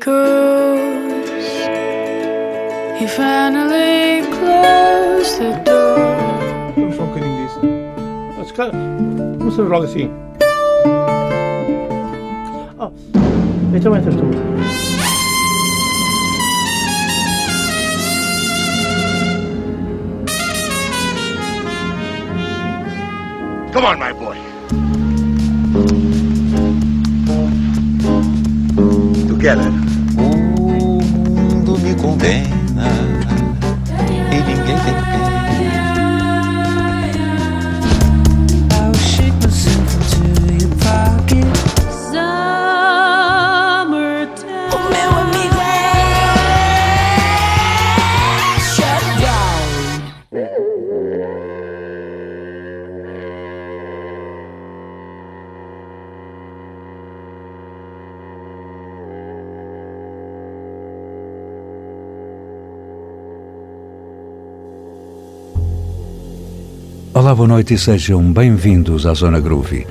goes. He finally closed the door. I'm fucking this. That's kind of. What's the wrong thing? Oh, it's a winter storm. Come on, my boy. Together. O mundo boa noite e sejam bem-vindos à Zona Groovy.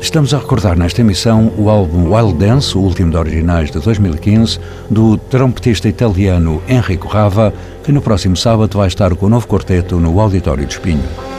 Estamos a recordar nesta emissão o álbum Wild Dance, o último de originais de 2015, do trompetista italiano Enrico Rava, que no próximo sábado vai estar com o novo quarteto no Auditório de Espinho.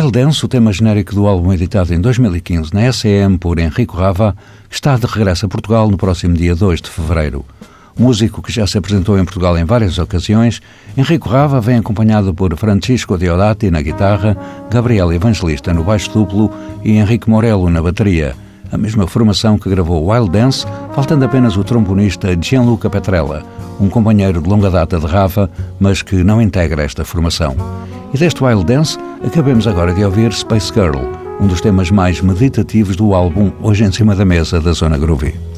Wild Dance, o tema genérico do álbum editado em 2015 na SEM por Enrico Rava, está de regresso a Portugal no próximo dia 2 de fevereiro. Músico que já se apresentou em Portugal em várias ocasiões, Enrico Rava vem acompanhado por Francisco Deodati na guitarra, Gabriel Evangelista no baixo duplo e Henrique Morello na bateria, a mesma formação que gravou Wild Dance, faltando apenas o trombonista Gianluca Petrella, um companheiro de longa data de Rafa, mas que não integra esta formação. E deste Wild Dance, acabemos agora de ouvir Space Girl, um dos temas mais meditativos do álbum Hoje em Cima da Mesa da Zona Groovy.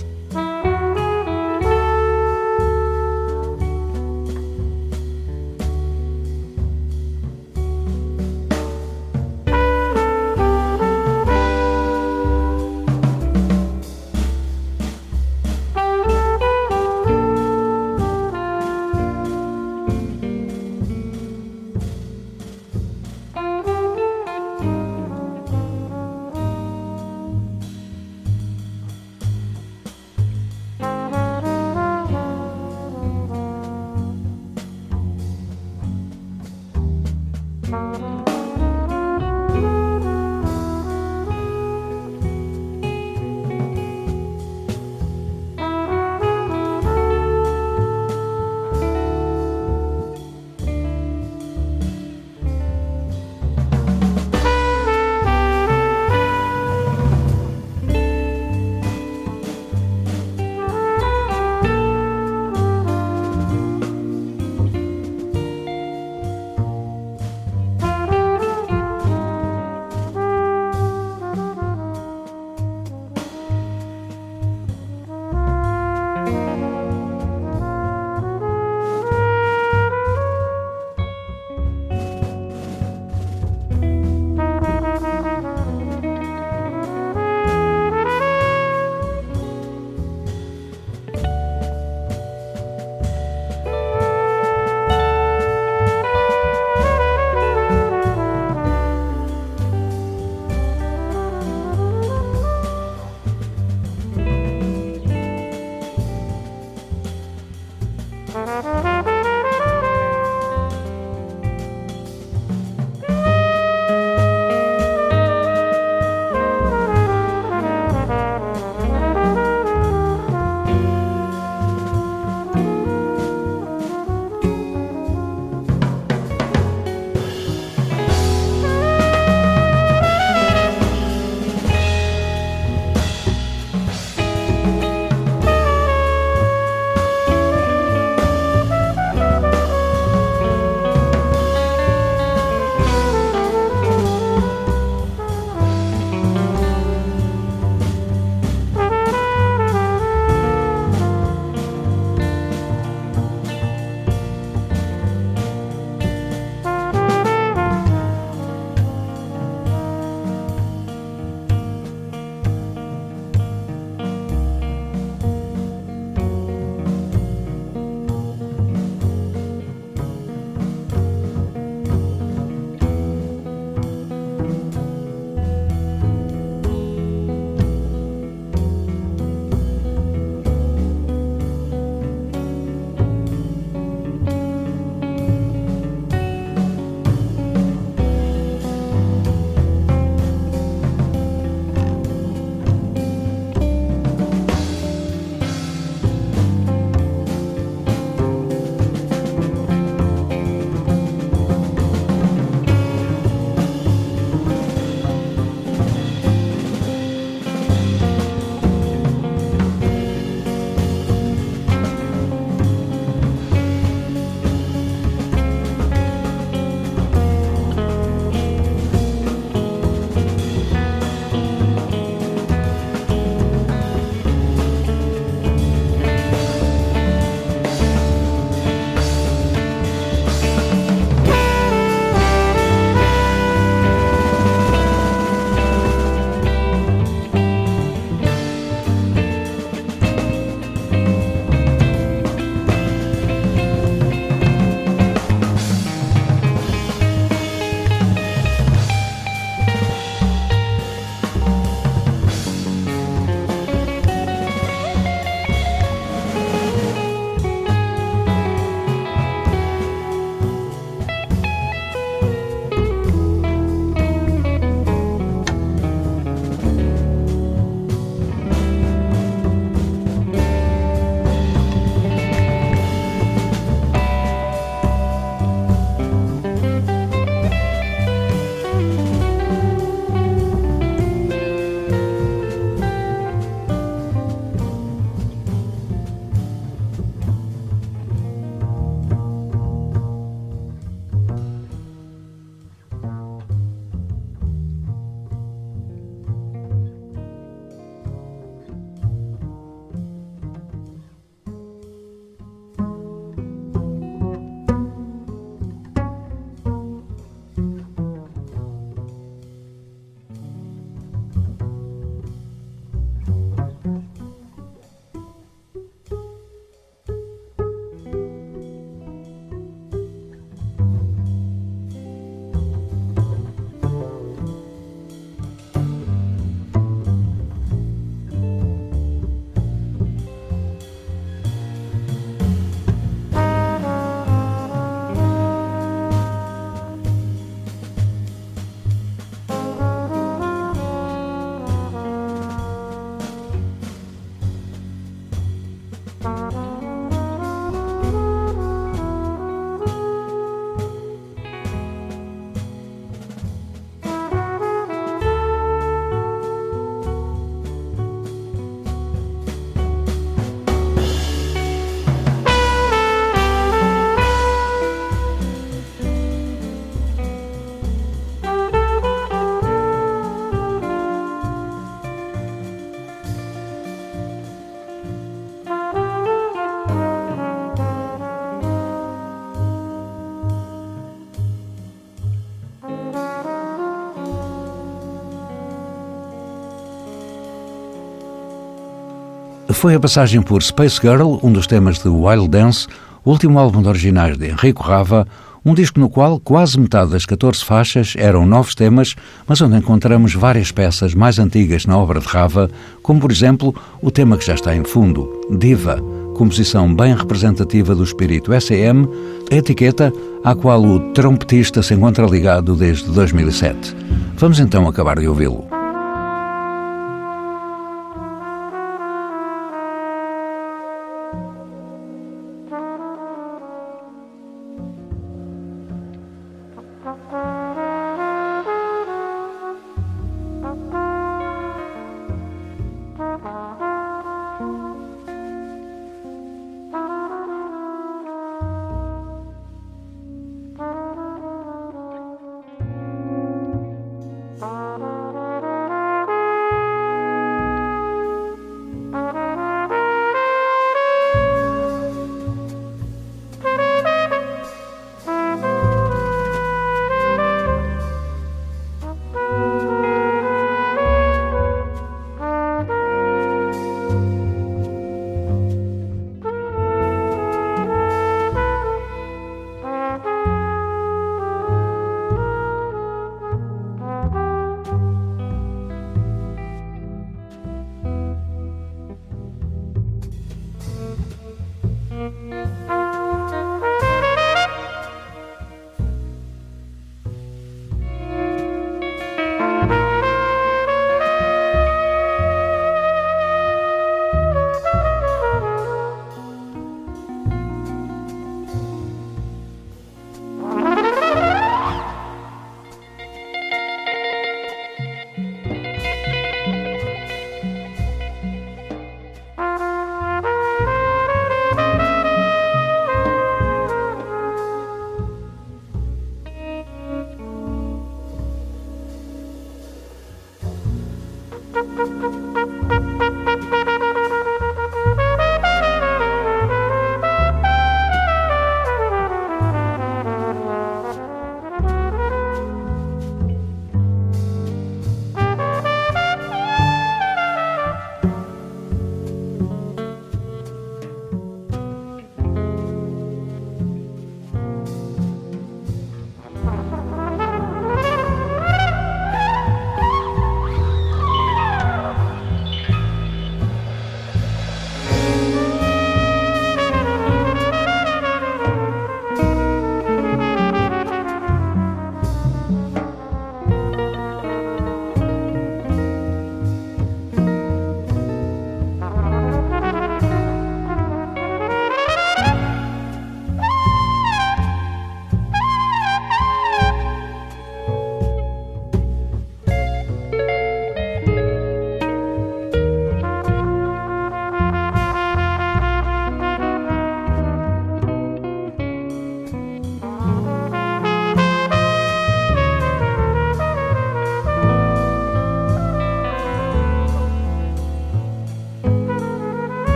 Foi a passagem por Space Girl, um dos temas de Wild Dance, último álbum de originais de Enrico Rava, um disco no qual quase metade das 14 faixas eram novos temas, mas onde encontramos várias peças mais antigas na obra de Rava, como por exemplo o tema que já está em fundo, Diva, composição bem representativa do espírito SM, etiqueta à qual o trompetista se encontra ligado desde 2007. Vamos então acabar de ouvi-lo.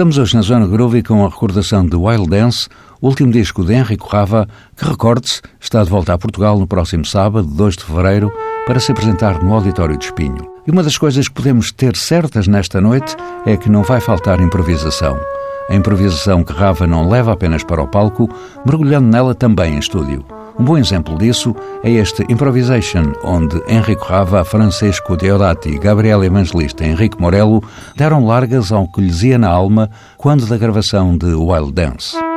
Estamos hoje na Zona Groovy com a recordação de Wild Dance, último disco de Henrico Rava, que, recorde-se, está de volta a Portugal no próximo sábado, 2 de fevereiro, para se apresentar no Auditório de Espinho. E uma das coisas que podemos ter certas nesta noite é que não vai faltar improvisação. A improvisação que Rava não leva apenas para o palco, mergulhando nela também em estúdio. Um bom exemplo disso é este Improvisation, onde Henrique Rava, Francisco Deodati, Gabriel Evangelista Henrique Morello deram largas ao que lhes ia na alma quando da gravação de Wild Dance.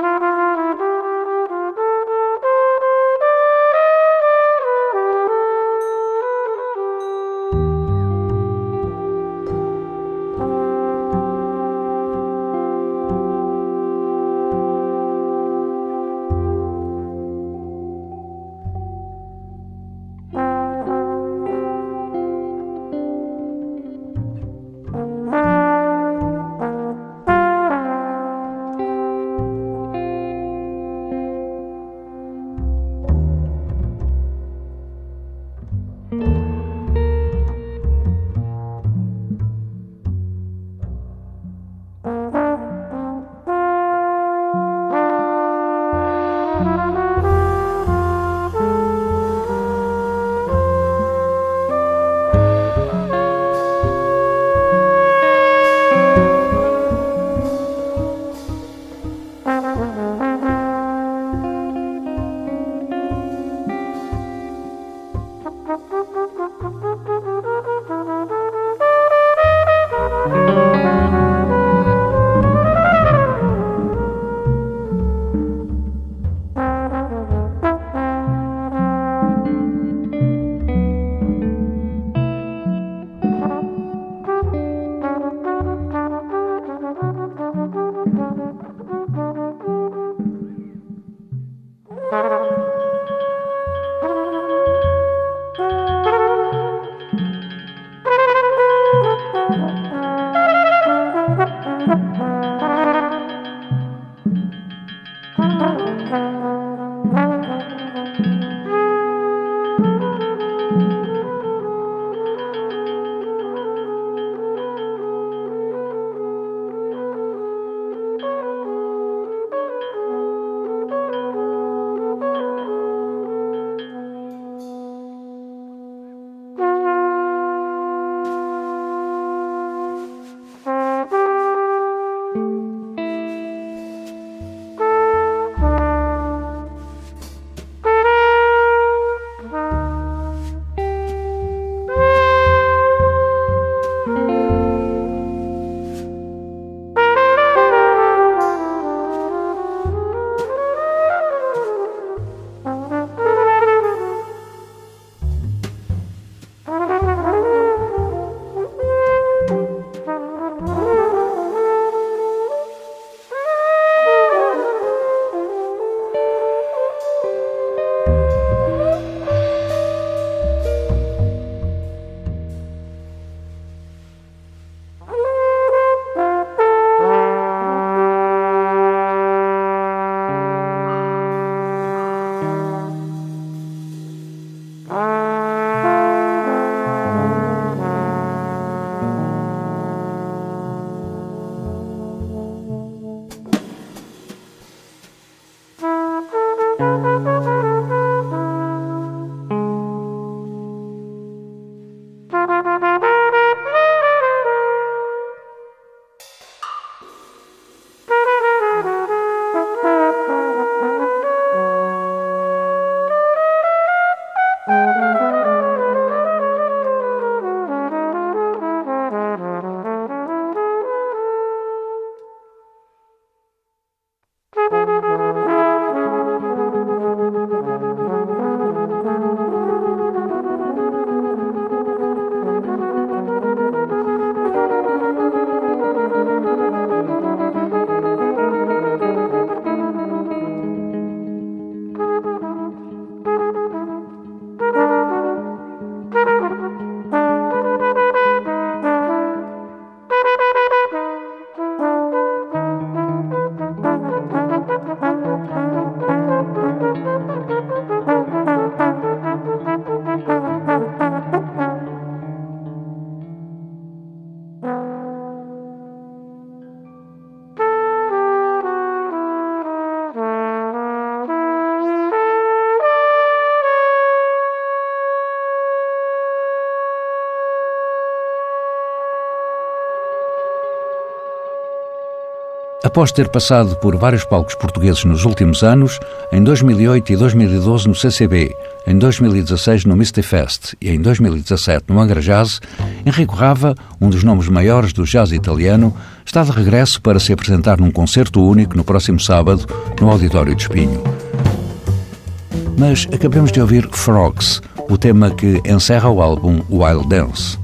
Após ter passado por vários palcos portugueses nos últimos anos, em 2008 e 2012 no CCB, em 2016 no Misty Fest e em 2017 no Angra Jazz, Enrico Rava, um dos nomes maiores do jazz italiano, está de regresso para se apresentar num concerto único no próximo sábado no Auditório de Espinho. Mas acabamos de ouvir Frogs, o tema que encerra o álbum Wild Dance.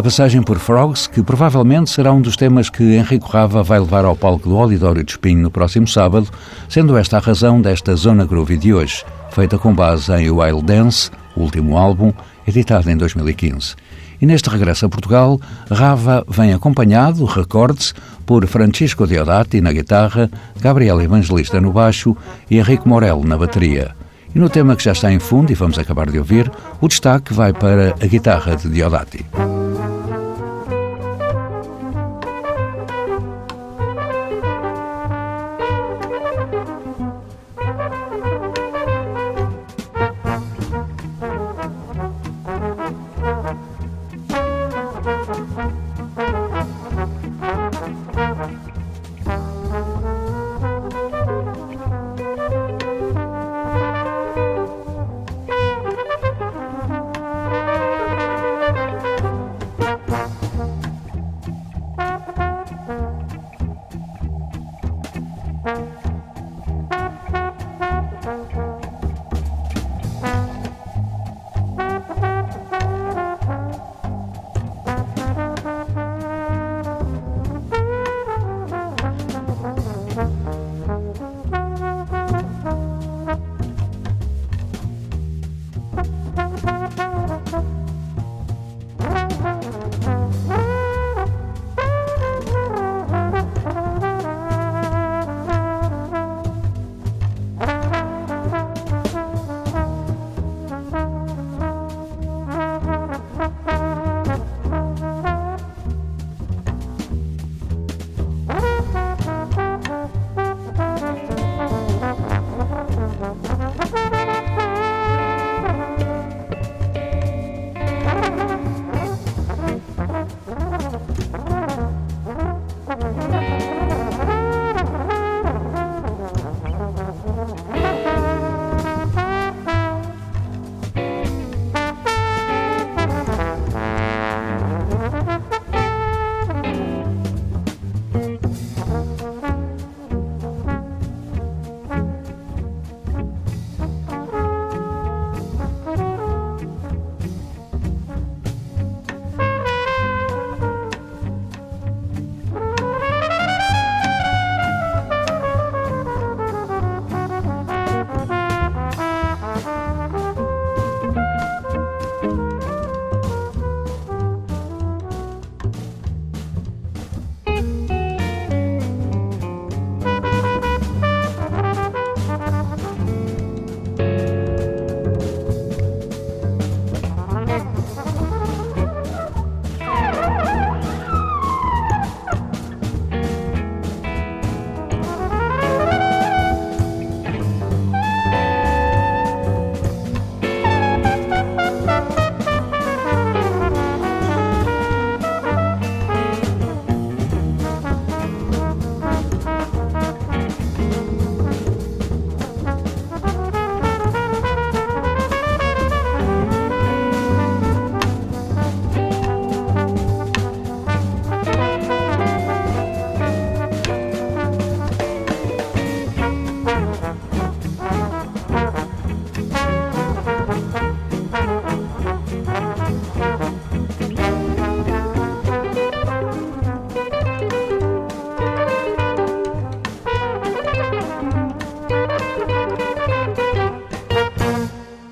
A passagem por Frogs, que provavelmente será um dos temas que Henrico Rava vai levar ao palco do Olidório de Espinho no próximo sábado, sendo esta a razão desta Zona Groovy de hoje, feita com base em Wild Dance, o último álbum, editado em 2015. E neste regresso a Portugal, Rava vem acompanhado, recorde-se, por Francisco Deodati na guitarra, Gabriel Evangelista no baixo e Henrique Morel na bateria. E no tema que já está em fundo e vamos acabar de ouvir, o destaque vai para a guitarra de Diodati.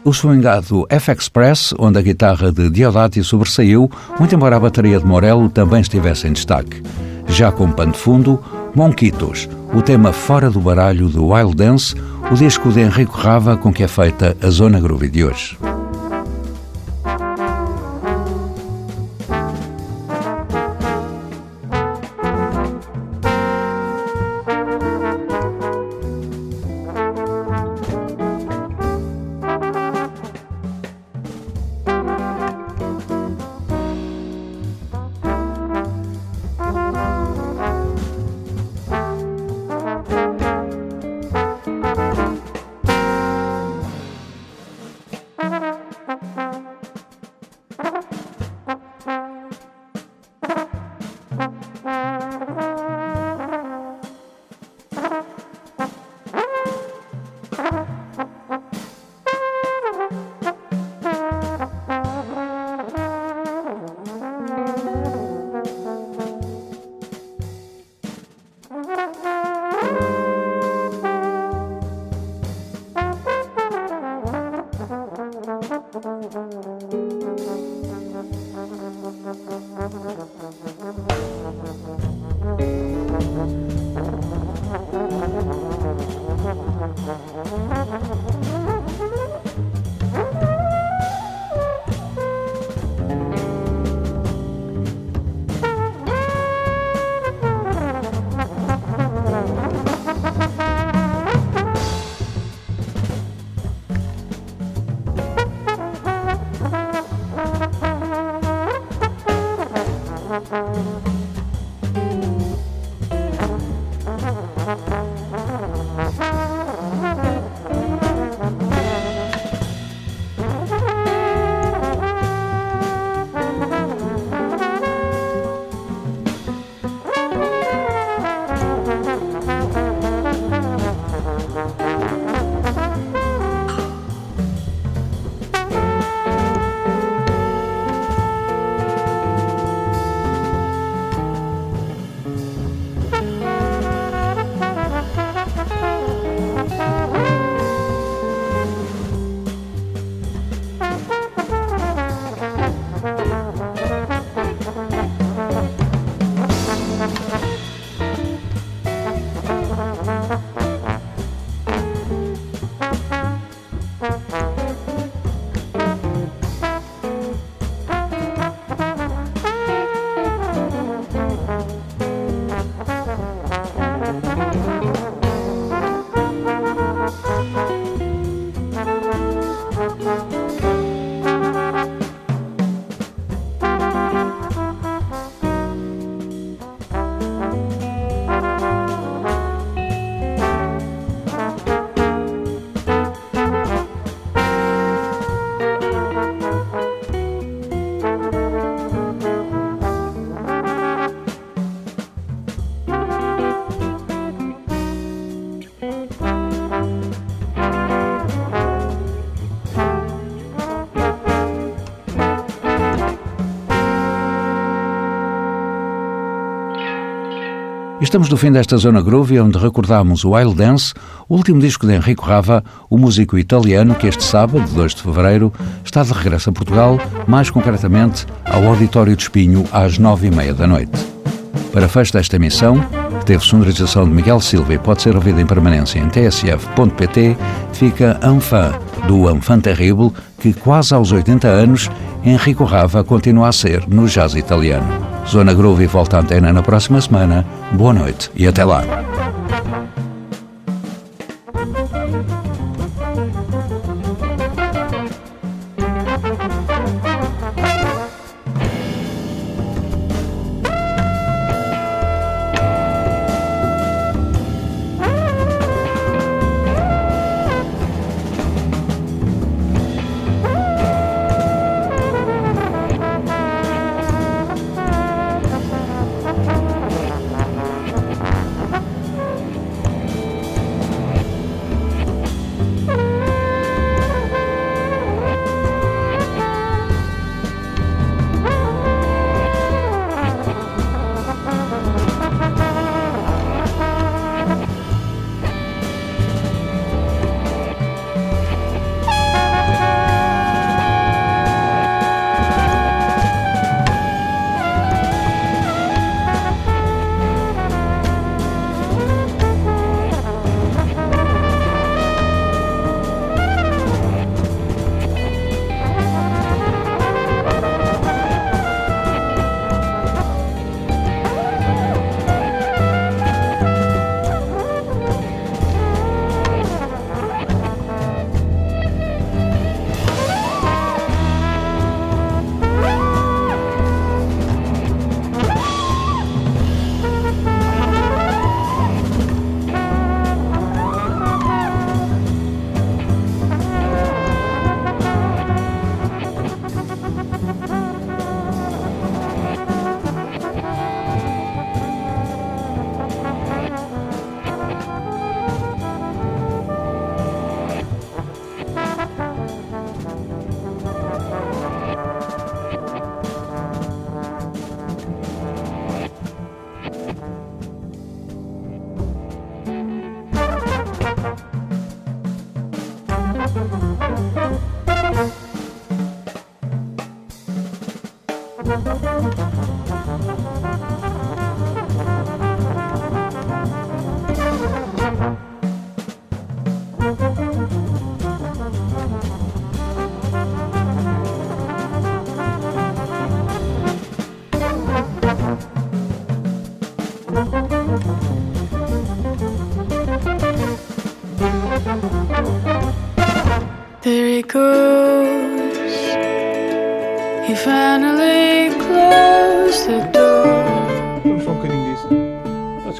O swingado F-Express, onde a guitarra de Diodati sobressaiu, muito embora a bateria de Morello também estivesse em destaque. Já com pano de fundo, Monquitos, o tema fora do baralho do Wild Dance, o disco de Henrico Rava com que é feita a Zona Groovy de hoje. Estamos no fim desta Zona Groove, onde recordamos o Wild Dance, o último disco de Enrico Rava, o músico italiano que este sábado, 2 de fevereiro, está de regresso a Portugal, mais concretamente ao Auditório de Espinho, às nove e meia da noite. Para fecho desta emissão, que teve sonorização de Miguel Silva e pode ser ouvida em permanência em tsf.pt, fica Anfã, do Anfã Terrible, que quase aos 80 anos, Enrico Rava continua a ser no jazz italiano. Zona Groove volta à antena na próxima semana. Boa noite e até lá. There he goes.